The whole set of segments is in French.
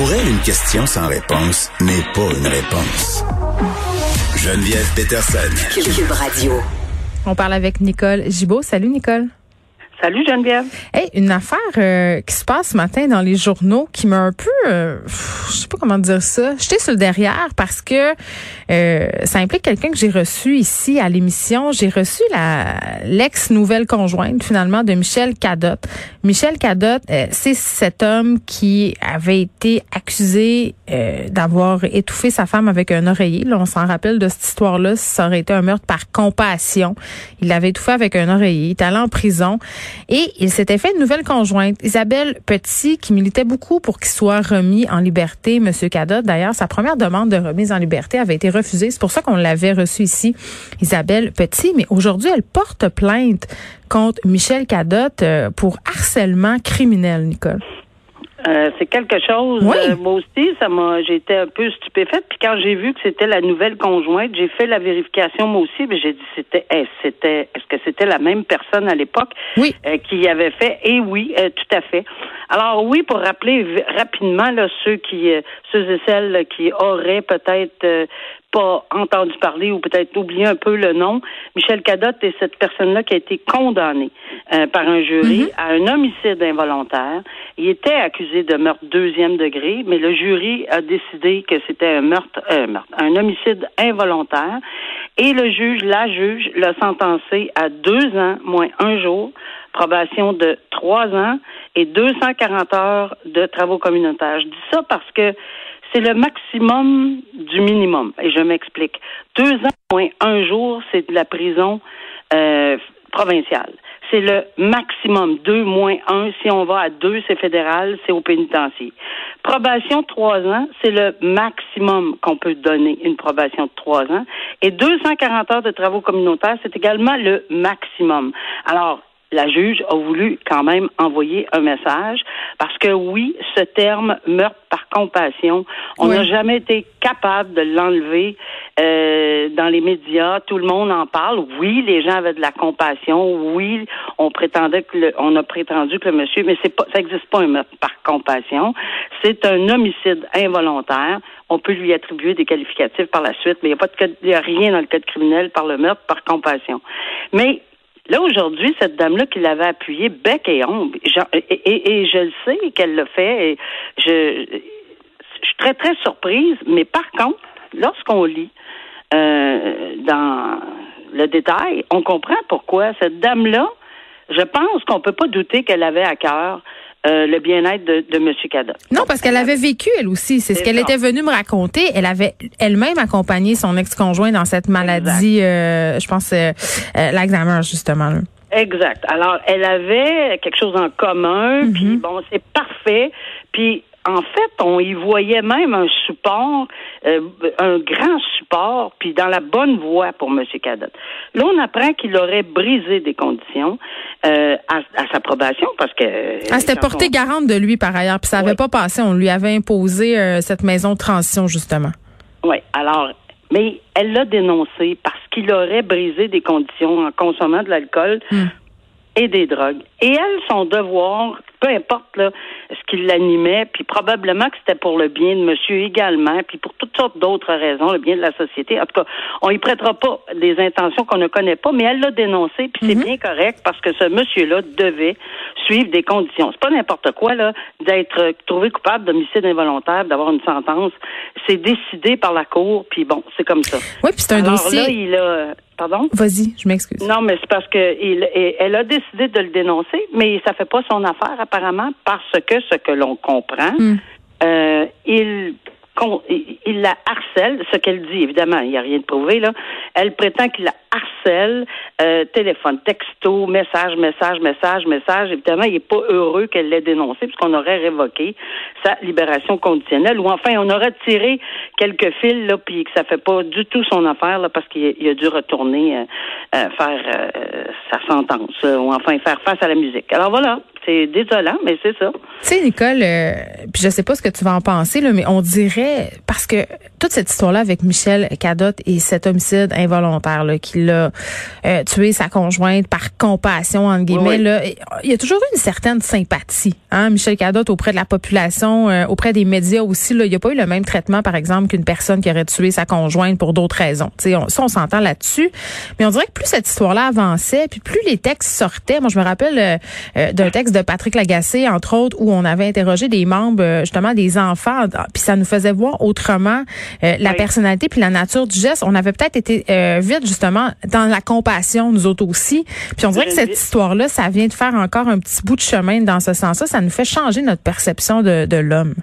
Pour elle, une question sans réponse n'est pas une réponse. Geneviève Peterson. Cube Radio. On parle avec Nicole Gibault. Salut Nicole. Salut Geneviève. Hey, une affaire euh, qui se passe ce matin dans les journaux qui m'a un peu, euh, je sais pas comment dire ça, jeté sur le derrière parce que euh, ça implique quelqu'un que j'ai reçu ici à l'émission. J'ai reçu la l'ex nouvelle conjointe finalement de Michel Cadotte. Michel Cadotte, c'est cet homme qui avait été accusé d'avoir étouffé sa femme avec un oreiller. Là, on s'en rappelle de cette histoire-là. Ça aurait été un meurtre par compassion. Il l'avait étouffé avec un oreiller. Il est allé en prison. Et il s'était fait une nouvelle conjointe, Isabelle Petit, qui militait beaucoup pour qu'il soit remis en liberté, Monsieur Cadotte. D'ailleurs, sa première demande de remise en liberté avait été refusée. C'est pour ça qu'on l'avait reçu ici, Isabelle Petit. Mais aujourd'hui, elle porte plainte contre Michel Cadotte euh, pour harcèlement criminel, Nicole. Euh, c'est quelque chose. Oui. Euh, moi aussi, ça m'a, été un peu stupéfaite. Puis quand j'ai vu que c'était la nouvelle conjointe, j'ai fait la vérification moi aussi. Mais j'ai dit c'était, c'était, est-ce que c'était la même personne à l'époque oui. euh, qui avait fait? Et oui, tout à fait. Alors oui, pour rappeler rapidement là, ceux qui, ceux et celles qui auraient peut-être pas entendu parler ou peut-être oublié un peu le nom. Michel Cadotte est cette personne-là qui a été condamnée euh, par un jury Mhm. à un homicide involontaire. Il était accusé de meurtre deuxième degré, mais le jury a décidé que c'était un meurtre, euh, meurtre, un homicide involontaire. Et le juge, la juge, l'a sentencé à deux ans moins un jour, probation de trois ans et 240 heures de travaux communautaires. Je dis ça parce que c'est le maximum du minimum. Et je m'explique. Deux ans moins un jour, c'est de la prison euh, provinciale. C'est le maximum. Deux moins un. Si on va à deux, c'est fédéral, c'est au pénitencier. Probation trois ans, c'est le maximum qu'on peut donner, une probation de trois ans. Et 240 heures de travaux communautaires, c'est également le maximum. Alors, la juge a voulu quand même envoyer un message parce que oui, ce terme meurtre par compassion, on n'a Oui. jamais été capable de l'enlever euh, dans les médias. Tout le monde en parle. Oui, les gens avaient de la compassion. Oui, on prétendait que le, on a prétendu que le monsieur, mais c'est pas, ça n'existe pas un meurtre par compassion. C'est un homicide involontaire. On peut lui attribuer des qualificatifs par la suite, mais il n'y a pas de code- il y a rien dans le code criminel par le meurtre par compassion. Mais Là, aujourd'hui, cette dame-là qui l'avait appuyé bec et genre- et, je le sais qu'elle l'a fait, et je, suis très, très surprise, mais par contre, lorsqu'on lit euh, dans le détail, on comprend pourquoi cette dame-là, je pense qu'on peut pas douter qu'elle avait à cœur euh, le bien-être de, de M. Non, parce qu'elle avait vécu, elle aussi. C'est ce qu'elle était venue me raconter. Elle avait elle-même accompagné son ex-conjoint dans cette maladie, euh, je pense, euh, euh, l'Alzheimer, justement. là. Exact. Alors, elle avait quelque chose en commun, puis bon, c'est parfait. Puis, en fait, on y voyait même un support, euh, un grand support, puis dans la bonne voie pour M. Cadotte. Là, on apprend qu'il aurait brisé des conditions euh, à, à sa probation, parce que... Quand portée on- garante de lui par ailleurs, puis ça avait Oui. pas passé. On lui avait imposé euh, cette maison de transition, justement. Oui, alors, mais elle l'a dénoncé parce qu'il aurait brisé des conditions en consommant de l'alcool Hmm. et des drogues. Et elle, son devoir, peu importe là, ce qui l'animait, puis probablement que c'était pour le bien de monsieur également, puis pour toutes sortes d'autres raisons, le bien de la société. En tout cas, on y prêtera pas des intentions qu'on ne connaît pas, mais elle l'a dénoncé, puis c'est bien correct parce que ce monsieur-là devait suivre des conditions. C'est pas n'importe quoi là d'être trouvé coupable d'homicide involontaire, d'avoir une sentence. C'est décidé par la cour, puis bon, c'est comme ça. Oui, puis c'est un Alors dossier. là, il a, pardon? Vas-y, je m'excuse. Non, mais c'est parce que il, elle a décidé de le dénoncer, mais ça fait pas son affaire apparemment parce que ce que l'on comprend, Hmm. euh, il il la harcèle, ce qu'elle dit, évidemment, il n'y a rien de prouvé, là. Elle prétend qu'il la harcèle, euh, téléphone, texto, message, message, message, message. Évidemment, il n'est pas heureux qu'elle l'ait dénoncé, puisqu'on aurait révoqué sa libération conditionnelle, ou enfin, on aurait tiré quelques fils, là, puis que ça fait pas du tout son affaire, là, parce qu'il il a dû retourner euh, euh, faire euh, sa sentence, euh, ou enfin faire face à la musique. Alors voilà, C'est désolant, mais c'est ça. Tu sais, Nicole, euh, puis je sais pas ce que tu vas en penser, là, mais on dirait, parce que toute cette histoire-là avec Michel Cadotte et cet homicide involontaire là, qui l'a euh, tué sa conjointe par compassion, entre guillemets, là, il y a toujours eu une certaine sympathie, hein, Michel Cadotte, auprès de la population, euh, auprès des médias aussi. Là, il n'y a pas eu le même traitement, par exemple, qu'une personne qui aurait tué sa conjointe pour d'autres raisons. sais, on, ça, on s'entend là-dessus. Mais on dirait que plus cette histoire-là avançait, puis plus les textes sortaient. Moi, je me rappelle d'un texte de Patrick Lagacé, entre autres, où on avait interrogé des membres, euh, justement, des enfants, puis ça nous faisait voir autrement euh, la personnalité puis la nature du geste. On avait peut-être été euh, vite, justement, dans la compassion, nous autres aussi. Puis on dirait que cette histoire-là, ça vient de faire encore un petit bout de chemin dans ce sens-là. Ça nous fait changer notre perception de, de l'homme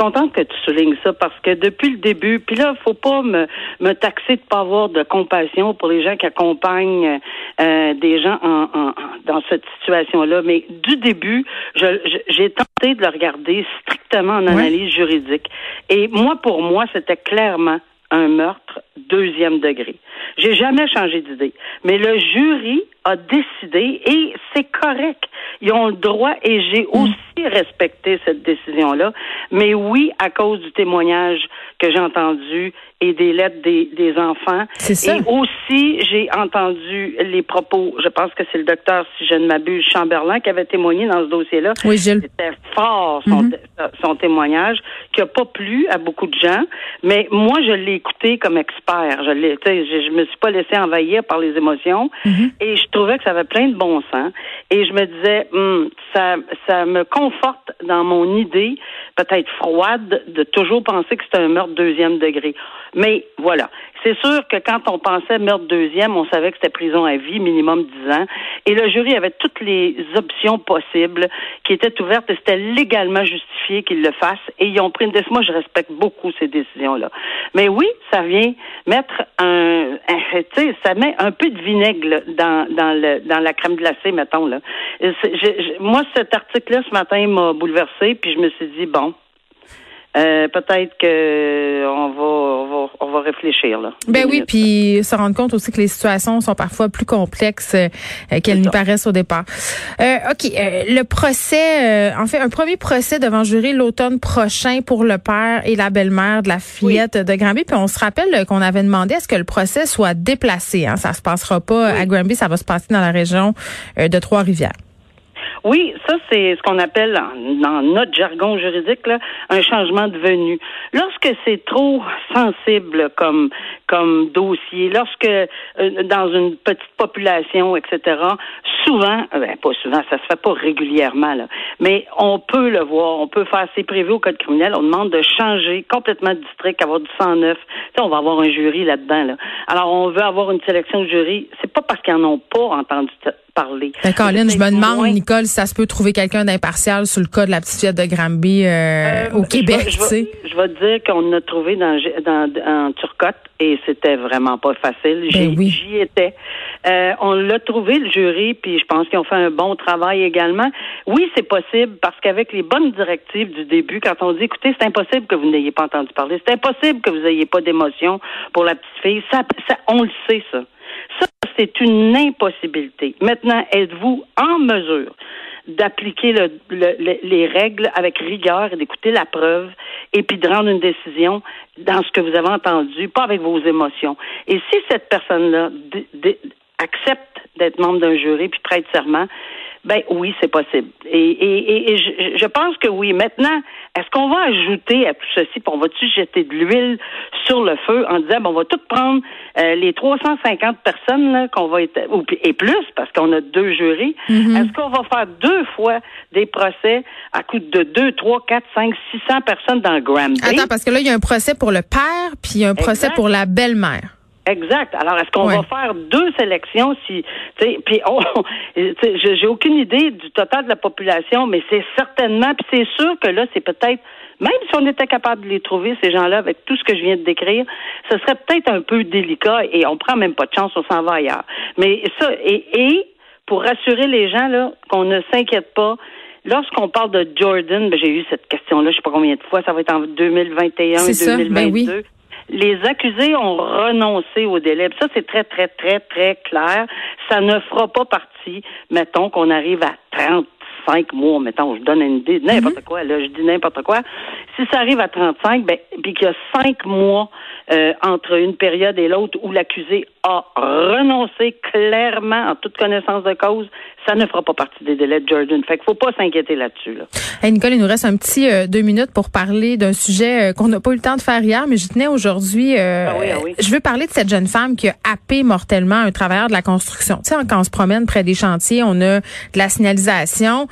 contente que tu soulignes ça parce que depuis le début, puis là, faut pas me, me taxer de pas avoir de compassion pour les gens qui accompagnent euh, des gens en, dans cette situation-là. Mais du début, j'ai tenté de le regarder strictement en analyse juridique. Et moi, pour moi, c'était clairement un meurtre deuxième degré. J'ai jamais changé d'idée. Mais le jury a décidé et c'est correct. Ils ont le droit et j'ai mm. aussi respecté cette décision-là. Mais oui, à cause du témoignage que j'ai entendu et des lettres des, des enfants. Ça. Et aussi, j'ai entendu les propos, je pense que c'est le docteur, si je ne m'abuse, Chamberlain, qui avait témoigné dans ce dossier-là. Oui, Gilles. C'était fort, son, mm-hmm. son témoignage, qui n'a pas plu à beaucoup de gens. Mais moi, je l'ai écouté comme expert. Je, je, je me suis pas laissé envahir par les émotions. Mm-hmm. Et je trouvais que ça avait plein de bon sens. Et je me disais, hum, ça, ça me conforte dans mon idée, peut-être froide, de toujours penser que c'est un meurtre deuxième degré. Mais voilà. C'est sûr que quand on pensait meurtre deuxième, on savait que c'était prison à vie, minimum 10 ans. Et le jury avait toutes les options possibles qui étaient ouvertes et c'était légalement justifié qu'ils le fassent. Et ils ont pris une décision. Moi, je respecte beaucoup ces décisions-là. Mais oui, ça vient mettre un, tu sais, ça met un peu de vinaigre dans, la crème glacée, mettons. Là. moi, cet article-là, ce matin, m'a bouleversé, puis je me suis dit, bon, euh, peut-être que on va, on va, on va réfléchir là. Ben oui, puis se rendre compte aussi que les situations sont parfois plus complexes euh, qu'elles nous paraissent au départ. Euh, ok, euh, le procès, en fait, un premier procès devant jury l'automne prochain pour le père et la belle-mère de la fillette de Granby. Puis on se rappelle qu'on avait demandé à ce que le procès soit déplacé. Hein, ça se passera pas à Granby, ça va se passer dans la région de Trois-Rivières. Oui, ça c'est ce qu'on appelle dans notre jargon juridique là, un changement de venue. Lorsque c'est trop sensible comme comme dossier, lorsque euh, dans une petite population, etc. Souvent, euh, ben, pas souvent, ça se fait pas régulièrement là, mais on peut le voir, on peut faire c'est prévu au code criminel. On demande de changer complètement de district, avoir du 109. on va avoir un jury là-dedans là. Alors on veut avoir une sélection de jury. C'est pas parce qu'ils en ont pas entendu parler. Lynn, je me demande, Nicole, si ça se peut trouver quelqu'un d'impartial sur le cas de la petite fille de Granby euh, euh, au Québec, je vais, je vais, te dire qu'on a trouvé dans, dans, en Turcotte et c'était vraiment pas facile. Ben j'y étais. Euh, on l'a trouvé, le jury, puis je pense qu'ils ont fait un bon travail également. Oui, c'est possible parce qu'avec les bonnes directives du début, quand on dit, écoutez, c'est impossible que vous n'ayez pas entendu parler, c'est impossible que vous n'ayez pas d'émotion pour la petite fille, ça, ça, on le sait, ça. C'est une impossibilité. Maintenant, êtes-vous en mesure d'appliquer les règles avec rigueur et d'écouter la preuve et puis de rendre une décision dans ce que vous avez entendu, pas avec vos émotions? Et si cette personne-là accepte d'être membre d'un jury puis prête serment, ben oui, c'est possible. Et, et, et, je, je, pense que oui. Maintenant, est-ce qu'on va ajouter à tout ceci, puis on va-tu jeter de l'huile sur le feu en disant, bon, on va tout prendre euh, les 350 personnes là, qu'on va être, et plus, parce qu'on a deux jurys. Mm-hmm. Est-ce qu'on va faire deux fois des procès à coût de 2, 3, 4, 5, 600 personnes dans le Granby? Attends, parce que là, il y a un procès pour le père, puis il y a un procès pour la belle-mère. Exact. Alors, est-ce qu'on va faire deux sélections si, puis j'ai aucune idée du total de la population, mais c'est certainement, puis c'est sûr que là, c'est peut-être, même si on était capable de les trouver, ces gens-là, avec tout ce que je viens de décrire, ce serait peut-être un peu délicat et on prend même pas de chance, on s'en va ailleurs. Mais ça, et, et pour rassurer les gens, là, qu'on ne s'inquiète pas, Lorsqu'on parle de Jordan, ben, j'ai eu cette question-là, je sais pas combien de fois, ça va être en 2021 et 2022 les accusés ont renoncé au délai. Ça, c'est très, très, très, très clair. Ça ne fera pas partie, mettons, qu'on arrive à 35 cinq mois, mettons, je donne une idée, n'importe quoi, là, je dis n'importe quoi. Si ça arrive à 35, ben, puis qu'il y a cinq mois euh, entre une période et l'autre où l'accusé a renoncé clairement en toute connaissance de cause, ça ne fera pas partie des délais de Jordan. Fait qu'il faut pas s'inquiéter là-dessus. Là. Hey Nicole, il nous reste un petit euh, deux minutes pour parler d'un sujet euh, qu'on n'a pas eu le temps de faire hier, mais je tenais aujourd'hui. Ah oui, ah oui. Je veux parler de cette jeune femme qui a happé mortellement un travailleur de la construction. Tu sais, quand on se promène près des chantiers, on a de la signalisation.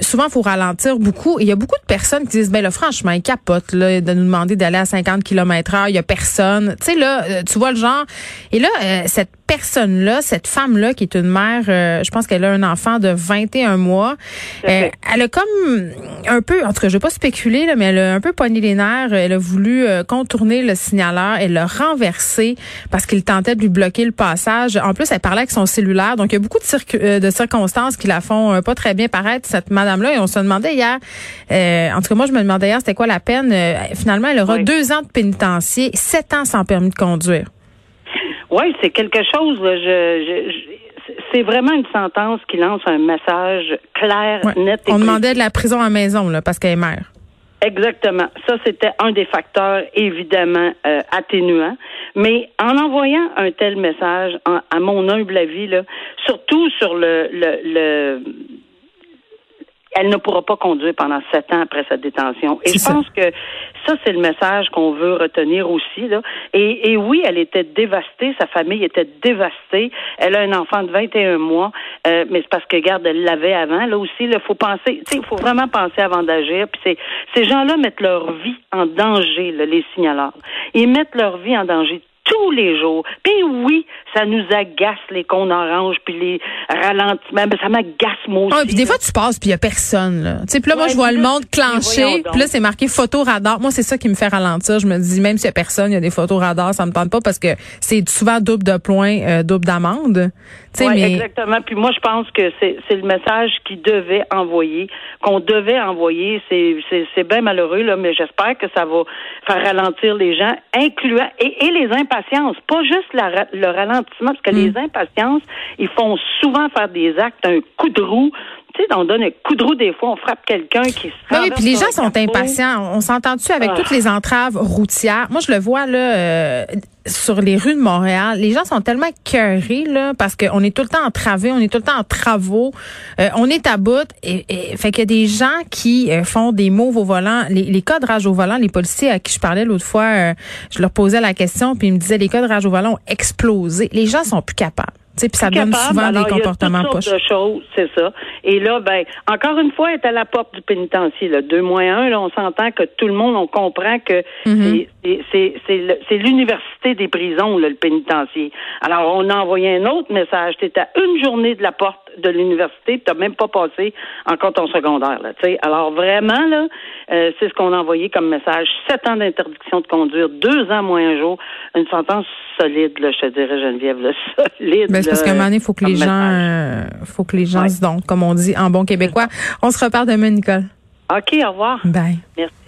Souvent, il faut ralentir beaucoup. Il y a beaucoup de personnes qui disent, ben là, franchement, il capote là, de nous demander d'aller à 50 km heure. Il y a personne. Tu sais, là, tu vois le genre. Et là, euh, cette personne-là, cette femme-là, qui est une mère, euh, je pense qu'elle a un enfant de 21 mois, euh, elle a comme un peu, en tout cas, je vais pas spéculer, là, mais elle a un peu pogné les nerfs. Elle a voulu contourner le signaleur. Elle l'a renversé parce qu'il tentait de lui bloquer le passage. En plus, elle parlait avec son cellulaire. Donc, il y a beaucoup de, de circonstances qui la font pas très bien paraître, cette madame-là. Et on se demandait hier, en tout cas, moi, je me demandais hier, c'était quoi la peine? finalement, elle aura deux ans de pénitencier, sept ans sans permis de conduire. Oui, c'est quelque chose. Je, je, c'est vraiment une sentence qui lance un message clair, net et On demandait de la prison à maison, là, parce qu'elle est mère. Exactement. Ça, c'était un des facteurs évidemment euh, atténuants. Mais en envoyant un tel message, à mon humble avis, là, surtout sur le, le, le elle ne pourra pas conduire pendant sept ans après sa détention. Et je pense que ça, c'est le message qu'on veut retenir aussi. Là. Et, et, oui, elle était dévastée, sa famille était dévastée. Elle a un enfant de 21 mois, euh, mais c'est parce que, garde, elle l'avait avant. Là aussi, il faut penser, il faut vraiment penser avant d'agir. Puis ces gens-là mettent leur vie en danger, là, les signaleurs. Ils mettent leur vie en danger tous les jours. Puis oui, ça nous agace les cons orange puis les ralentissements, mais ça m'agace moi aussi. Ah, puis des fois tu passes puis il y a personne là. Puis là moi je vois le monde clencher, puis là c'est marqué photo radar. Moi c'est ça qui me fait ralentir, je me dis même s'il y a personne, il y a des photos radar, ça me tente pas parce que c'est souvent double de points, euh, double d'amende. Oui, mais... exactement. Puis moi, je pense que c'est le message qu'il devait envoyer, qu'on devait envoyer. C'est bien malheureux, là, mais j'espère que ça va faire ralentir les gens, incluant et, et les impatiences, pas juste la, le ralentissement, parce que les mm. impatiences, ils font souvent faire des actes, un coup de roue tu sais, on donne un coup de roue des fois, on frappe quelqu'un qui se Oui, puis les gens sont impatients. On s'entend-tu avec ah. toutes les entraves routières? Moi, je le vois là euh, sur les rues de Montréal. Les gens sont tellement cœurés là parce qu'on est tout le temps en travaux, on est tout le temps en travaux, euh, on est à bout. Et, fait qu'il y a des gens qui euh, font des mots au volant. Les, les cas de rage au volant, les policiers à qui je parlais l'autre fois, je leur posais la question, puis ils me disaient les cas de rage au volant ont explosé. Les gens sont plus capables. Puis ça donne souvent des comportements poches. de choses, c'est ça. Et là, ben, encore une fois, elle est à la porte du pénitencier. Là. Deux moins un, là, on s'entend que tout le monde, on comprend que mm-hmm. c'est l'université des prisons, là, le pénitencier. Alors, on a envoyé un autre message. Tu à une journée de la porte de l'université, tu n'as même pas passé encore ton secondaire. Là, Alors, vraiment, là, euh, c'est ce qu'on a envoyé comme message. Sept ans d'interdiction de conduire, deux ans moins un jour. Une sentence solide, là, je te dirais, Geneviève, là, solide. Ben, c'est parce qu'à un moment donné, il faut que les gens, euh, faut que les gens se donnent, comme on dit en bon québécois. On se repart demain, Nicole. OK, au revoir. Bye. Merci.